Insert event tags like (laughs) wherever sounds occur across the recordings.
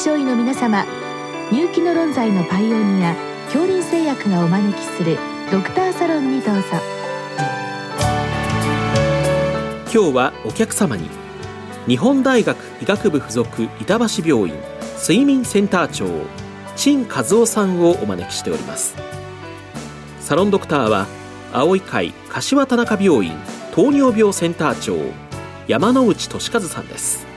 症医の皆様入気の論剤のパイオニア恐林製薬がお招きするドクターサロンにどうぞ。今日はお客様に日本大学医学部附属板橋病院睡眠センター長陳和夫さんをお招きしております。サロンドクターは青い会柏田中病院糖尿病センター長山内俊和さんです。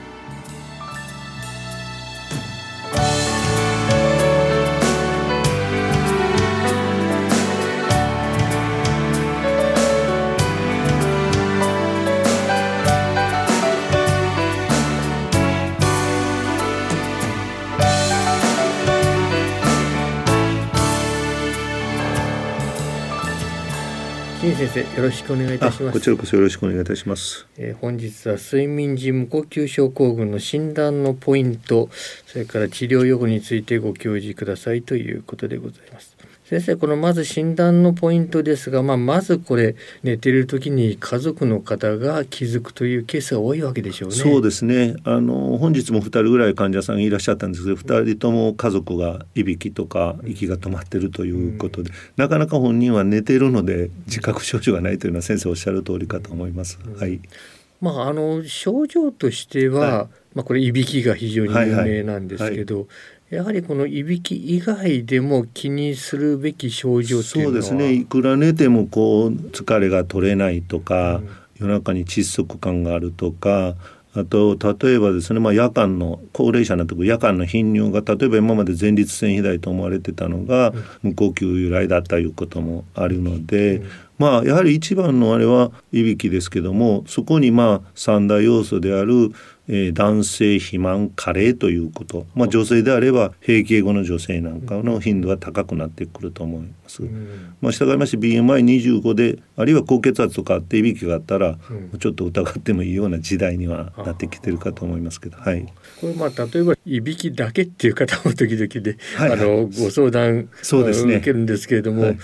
金先生よろしくお願いいたします。こちらこそよろしくお願いいたします、えー本日は睡眠時無呼吸症候群の診断のポイントそれから治療予後についてご教示くださいということでございます先生このまず診断のポイントですが、まあ、まずこれ寝てる時に家族の方が気づくというケースが多いわけでしょうね。そうですね。あの本日も2人ぐらい患者さんいらっしゃったんですけど2人とも家族がいびきとか息が止まってるということで、なかなか本人は寝てるので自覚症状がないというのは先生おっしゃる通りかと思います、はい。まああの症状としては、はい。まあこれいびきが非常に有名なんですけど、やはりこのいびき以外でも気にするべき症状っていうのは。そうですね。いくら寝てもこう疲れが取れないとか、夜中に窒息感があるとかあと例えばですね、まあ、夜間の高齢者になってくる夜間の頻尿が例えば今まで前立腺肥大と思われてたのが無呼吸由来だったいうこともあるので、まあやはり一番のあれはいびきですけどもそこにまあ三大要素である、えー男性肥満加齢ということ、まあ、女性であれば閉経後の女性なんかの頻度が高くなってくると思います。まあ、従いまして BMI25 であるいは高血圧とかあっていびきがあったら、ちょっと疑ってもいいような時代にはなってきてるかと思いますけど、はい、これまあ例えばいびきだけっていう方も時々で、はいあのご相談そうですね。受けるんですけれども、はい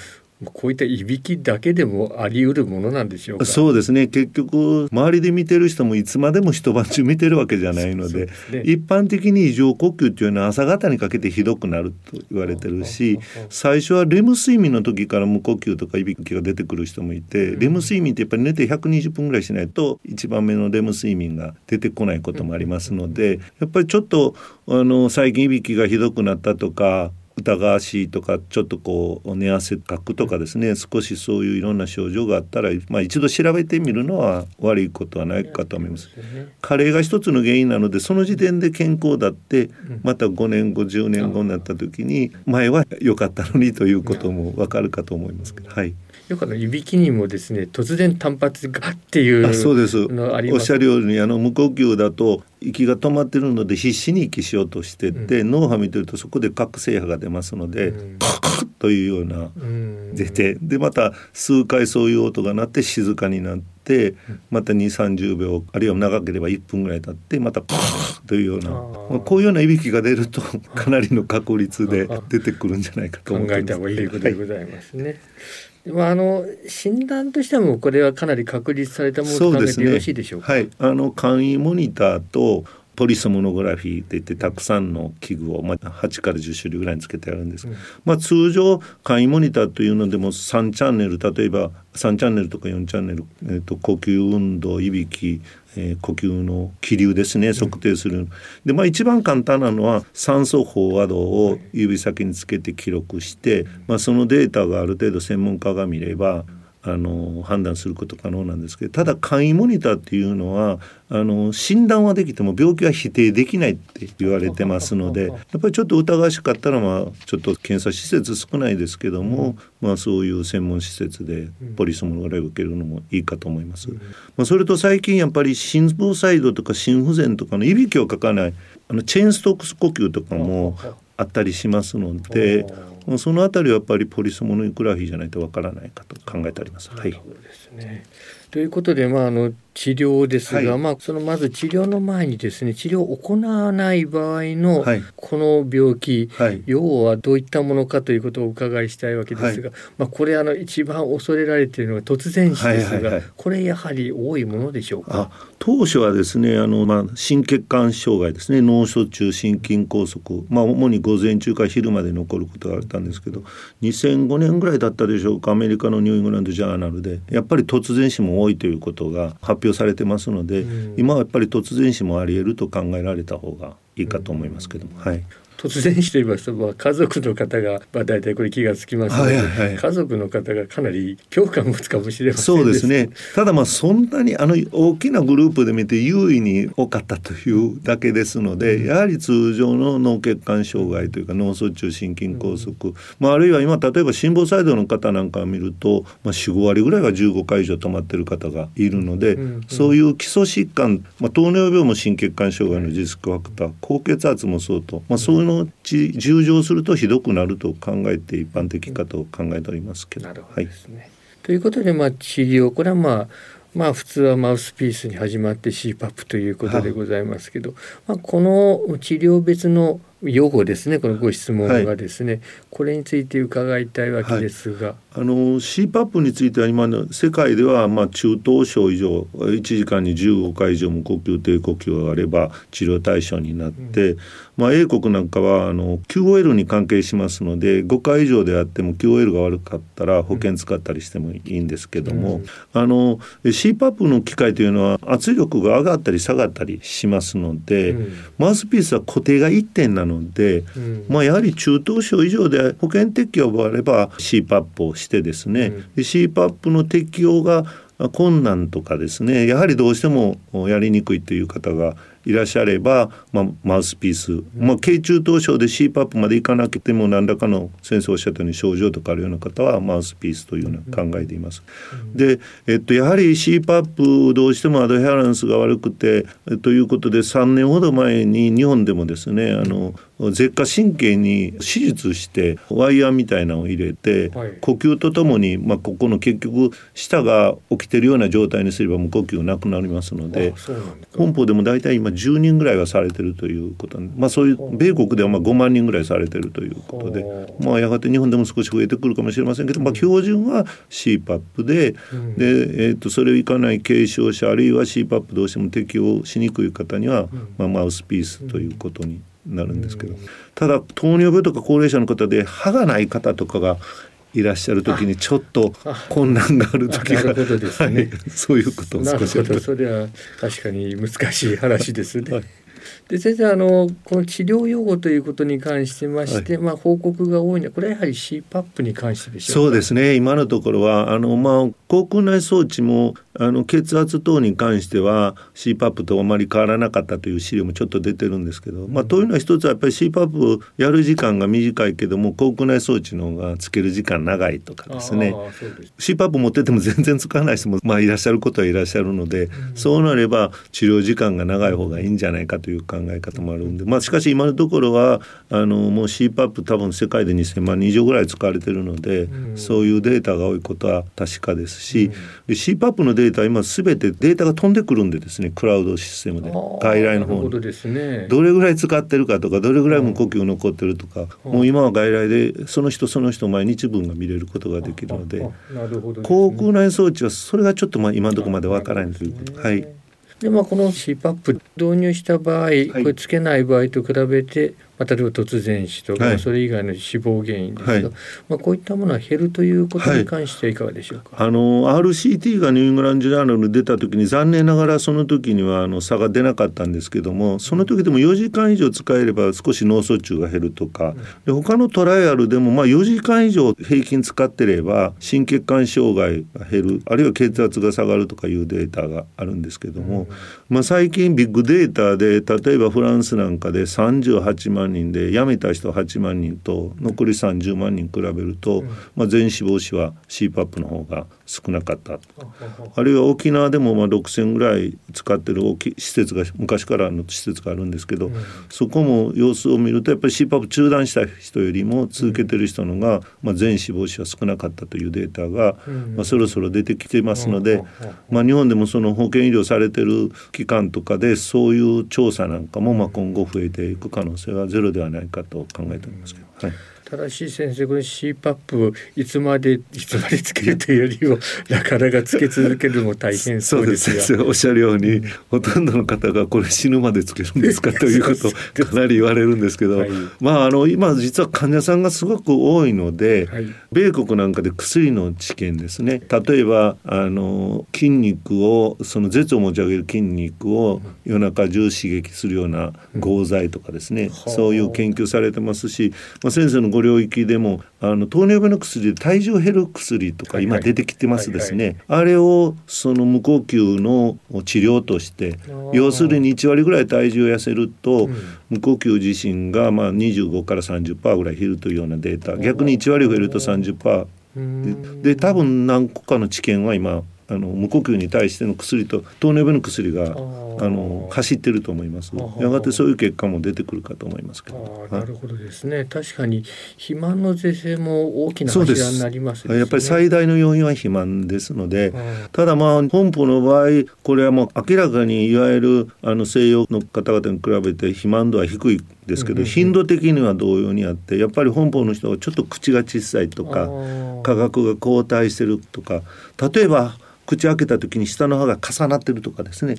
こういったいびきだけでもあり得るものなんでしょうか？そうですね。結局周りで見てる人もいつまでも一晩中見てるわけじゃないのでね。一般的に異常呼吸っていうのは朝方にかけてひどくなると言われてるし最初はレム睡眠の時から無呼吸とかいびきが出てくる人もいてレム睡眠ってやっぱり寝て120分ぐらいしないと一番目のレム睡眠が出てこないこともありますのでやっぱりちょっとあの最近いびきがひどくなったとか疑わしいとかちょっとこう寝汗かくとかですね。少しそういういろんな症状があったら、まあ、一度調べてみるのは悪いことはないかと思います。加齢が一つの原因なのでその時点で健康だってまた5年後10年後になった時に前は良かったのにということも分かるかと思いますけど。はいよくあのいびきにもですね突然単発がっていうあそうです。おっしゃるようにあの無呼吸だと息が止まってるので必死に息しようとしてって、脳波見てるとそこで覚醒波が出ますので、うん。カッというようなうん。出てでまた数回そういう音が鳴って静かになってまた2 3 0秒あるいは長ければ1分ぐらい経ってまたカーというようなこういうようないびきが出るとかなりの確率で出てくるんじゃないかと考思ってます。えた方がいいということでございますね。でまああの診断としてもこれはかなり確立されたものと考えてよろしいでしょうか？はい、あの簡易モニターとポリスモノグラフィーっていってたくさんの器具を、まあ、8から10種類ぐらいにつけてあるんです、まあ、通常簡易モニターというのでも3チャンネル例えば3チャンネルとか4チャンネル、えー、と呼吸運動いびき、えー呼吸の気流ですね測定する、でまあ一番簡単なのは酸素飽和度を指先につけて記録して、まあ、そのデータがある程度専門家が見ればあの判断すること可能なんですけどただ簡易モニターっていうのはあの診断はできても病気は否定できないって言われてますのでやっぱりちょっと疑わしかったらまあちょっと検査施設少ないですけども、まあ、そういう専門施設でポリスモノグラフ受けるのもいいかと思います。まあ、それと最近やっぱり心房細動とか心不全とかのいびきをかかないあのチェーンストックス呼吸とかもあったりしますので。まあそのあたりはやっぱりポリスモノグラフィーじゃないとわからないかと考えてあります。はい。そうですね。ということで、まあ、あの治療ですが、はいまあそのまず治療の前にですね治療を行わない場合のはいこの病気、はい要はどういったものかということをお伺いしたいわけですが、まあこれあの一番恐れられているのが突然死ですが、はいはいはいこれやはり多いものでしょうか？あ当初はですねあの、まあ、心血管障害ですね脳卒中心筋梗塞、まあ、主に午前中から昼まで残ることがあったんですけど2005年ぐらいだったでしょうかアメリカのニューイングランド・ジャーナルで。やっぱり突然死も多いということが発表されてますので、うん。今はやっぱり突然死もあり得ると考えられた方がいいかと思いますけども、はい、突然死と言いますと、まあ、家族の方が、まあ、大体これ気がつきますので、はいはいはい。家族の方がかなり恐怖感を持つかもしれませんそうですね。ただまあそんなにあの大きなグループで見て優位に多かったというだけですので、やはり通常の脳血管障害というか脳卒中心筋梗塞、まあ、あるいは今例えば心房細動の方なんかを見ると、まあ、45割ぐらいは15回以上止まってる方がいるので、うんうんそういう基礎疾患、まあ、糖尿病も心血管障害のリスクファクター高血圧もそうと、まあ、そういうのうち重症するとひどくなると考えて一般的かと考えておりますけど。なるほどですね。ということで、まあ、治療これはまあまあ普通はマウスピースに始まって CPAP ということでございますけど、まあ、この治療別の用語ですねこのご質問がですね、これについて伺いたいわけですが、あの CPAP については今の世界ではまあ中等症以上1時間に15回以上も呼吸低呼吸があれば治療対象になって、まあ、英国なんかはあの QOL に関係しますので5回以上であっても QOL が悪かったら保険使ったりしてもいいんですけども、うん。あの CPAP の機械というのは圧力が上がったり下がったりしますので、うん。マウスピースは固定が1点なので、うん。まあ、やはり中等症以上で保険適用があれば CPAP をしてですね、うん。で CPAP の適用が困難とかですねやはりどうしてもやりにくいという方がいらっしゃれば、まあ、マウスピース、まあ、軽中等症で CPAP までいかなくても何らかの先生おっしゃったように症状とかあるような方はマウスピースというような考えています。で、えっと、やはり CPAP どうしてもアドヘアランスが悪くてえということで3年ほど前に日本でもですねあの舌下神経に手術してワイヤーみたいなのを入れて、はい。呼吸とともに、まあ、ここの結局舌が起きてるような状態にすれば無呼吸なくなりますので本邦でも大体今10人ぐらいはされてるということまあそういう米国ではまあ5万人ぐらいされてるということでほまあやがて日本でも少し増えてくるかもしれませんけど、まあ、標準は CPAP で,、うん。でえー、とそれをいかない軽症者あるいは CPAP どうしても適用しにくい方には、まあ、マウスピースということになるんですけど、ただ糖尿病とか高齢者の方で歯がない方とかがいらっしゃる時にちょっと困難がある時がね。はい。そういうことをなるほ少しやって。どそれは確かに難しい話ですね。はい。で先生あのこの治療用語ということに関してまして、まあ報告が多いのはこれはやはり CPAP に関してでしょうか？そうですね。今のところはあの、まあ、口腔内装置もあの血圧等に関しては CPAP とあまり変わらなかったという資料もちょっと出てるんですけど、まあ、というのは一つはやっぱり CPAP をやる時間が短いけども口腔内装置の方がつける時間長いとかですね。です。CPAP 持ってても全然使わない人も、まあ、いらっしゃることはいらっしゃるので、そうなれば治療時間が長い方がいいんじゃないかという考え方もあるんで、まあ、しかし今のところはあのもう CPAP 多分世界で2,000万人以上ぐらい使われてるので、うん。そういうデータが多いことは確かですし、で CPAP のデータは今全てデータが飛んでくるんでですねクラウドシステムで外来の方に。ね。どれぐらい使ってるかとかどれぐらい無呼吸残ってるとか、うん。もう今は外来でその人その人毎日分が見れることができるので。口腔内装置はそれがちょっとまあ今のところまでわからないという。こと、はい。でまあこの CPAP 導入した場合、これつけない場合と比べて、まあ、例えば突然死とか、はい。それ以外の死亡原因ですが、はい。まあ、こういったものは減るということに関してはいかがでしょうか？あの RCT がニューイングランドジャーナルに出た時に残念ながらその時にはあの差が出なかったんですけどもその時でも4時間以上使えれば少し脳卒中が減るとかで他のトライアルでもまあ4時間以上平均使ってれば心血管障害が減るあるいは血圧が下がるとかいうデータがあるんですけども、まあ、最近ビッグデータで例えばフランスなんかで38万人で辞めた人8万人と残り30万人比べると、まあ、全死亡死は CPAP の方が少なかったあるいは沖縄でもまあ6,000ぐらい使ってる大きい施設が昔からの施設があるんですけど、うん、そこも様子を見るとやっぱり CPAP 中断した人よりも続けてる人のが、まあ、全死亡者は少なかったというデータが、まあ、そろそろ出てきてますので、まあ、日本でもその保健医療されてる機関とかでそういう調査なんかもまあ今後増えていく可能性はゼロではないかと考えておりますけど。はい正しい先生これ CPAP いつまでいつまでつけるというよりもなかなかつけ続けるのも大変そうですがそうです。おっしゃるように、うん、ほとんどの方がこれ死ぬまでつけるんですかということ (laughs) をかなり言われるんですけど、はい、まああの今実は患者さんがすごく多いので、はい、米国なんかで薬の治験ですね。例えばあの筋肉をその舌を持ち上げる筋肉を夜中中刺激するような合剤とかですね、うん、そういう研究されてますし、まあ、先生のご領域でもあの糖尿病の薬で体重減る薬とか今出てきてますですね、あれをその無呼吸の治療として要するに1割ぐらい体重を痩せると、無呼吸自身がまあ25から30%ぐらい減るというようなデータ。逆に1割増えると30%で多分何個かの治験は今あの無呼吸に対しての薬と糖尿病の薬があの走ってると思います。やがてそういう結果も出てくるかと思いますけど。なるほどですね。確かに肥満の是正も大きな柱になります、ね、やっぱり最大の要因は肥満ですのでただまあ本邦の場合これはもう明らかにいわゆるあの西洋の方々に比べて肥満度は低いですけど、頻度的には同様にあってやっぱり本邦の人はちょっと口が小さいとか価格が後退してるとか例えば口開けた時に下の歯が重なってるとかですね。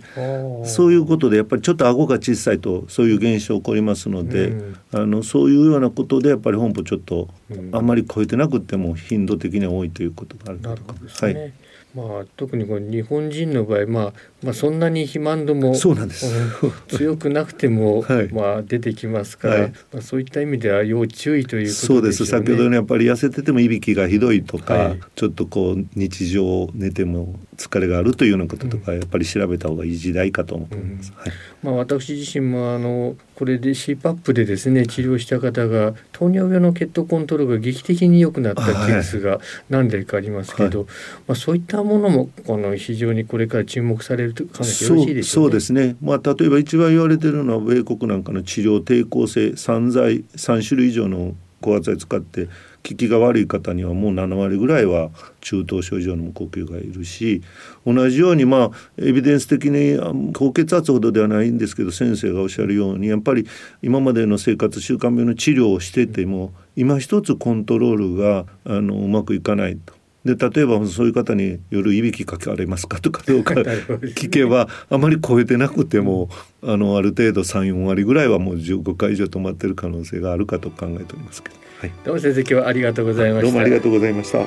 そういうことでやっぱりちょっと顎が小さいとそういう現象起こりますので、うん、あのそういうようなことでやっぱり本邦ちょっとあんまり超えてなくても頻度的には多いということがあると思います。はいまあ、特にこの日本人の場合、まあ、まあそんなに肥満度もそうなんです。(laughs) 強くなくても、はい、まあ、出てきますから、はい、まあ、そういった意味では要注意ということですね。そうです。先ほどのやっぱり痩せててもいびきがひどいとか、はい、ちょっとこう日常寝ても疲れがあるというようなこととか、うん、やっぱり調べた方がいい時代かと思っています。うん、はいまあ、私自身もあのこれで CPAP でですね治療した方が糖尿病の血糖コントロールが劇的に良くなったケースが何例かありますけど、はい、まあ、そういったものもこの非常にこれから注目されると考えてよろしいでしょう、ね、そうですね、まあ、例えば一番言われてるのは米国なんかの治療抵抗性散剤3種類以上の高圧剤使って効きが悪い方にはもう7割ぐらいは中等症以上の無呼吸がいるし同じようにまあエビデンス的に高血圧ほどではないんですけど先生がおっしゃるようにやっぱり今までの生活習慣病の治療をしてても今一つコントロールがあのうまくいかないと。で例えばそういう方に夜いびきかけられますかとかどうか (laughs) 聞けばあまり超えてなくてもあのある程度34割ぐらいはもう15回以上止まってる可能性があるかと考えておりますけど。はい、どうも先生今日はありがとうございました。どうもありがとうございました。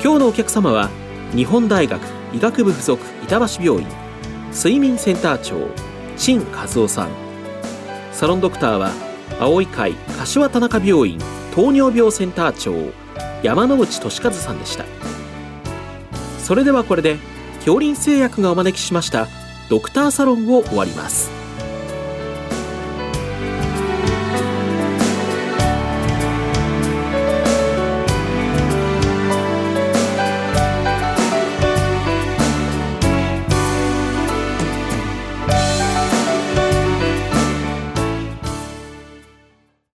今日のお客様は日本大学医学部附属板橋病院睡眠センター長陳和夫さんサロンドクターは青い会柏田中病院糖尿病センター長山内俊和さんでしたそれではこれで恐林製薬がお招きしましたドクターサロンを終わります。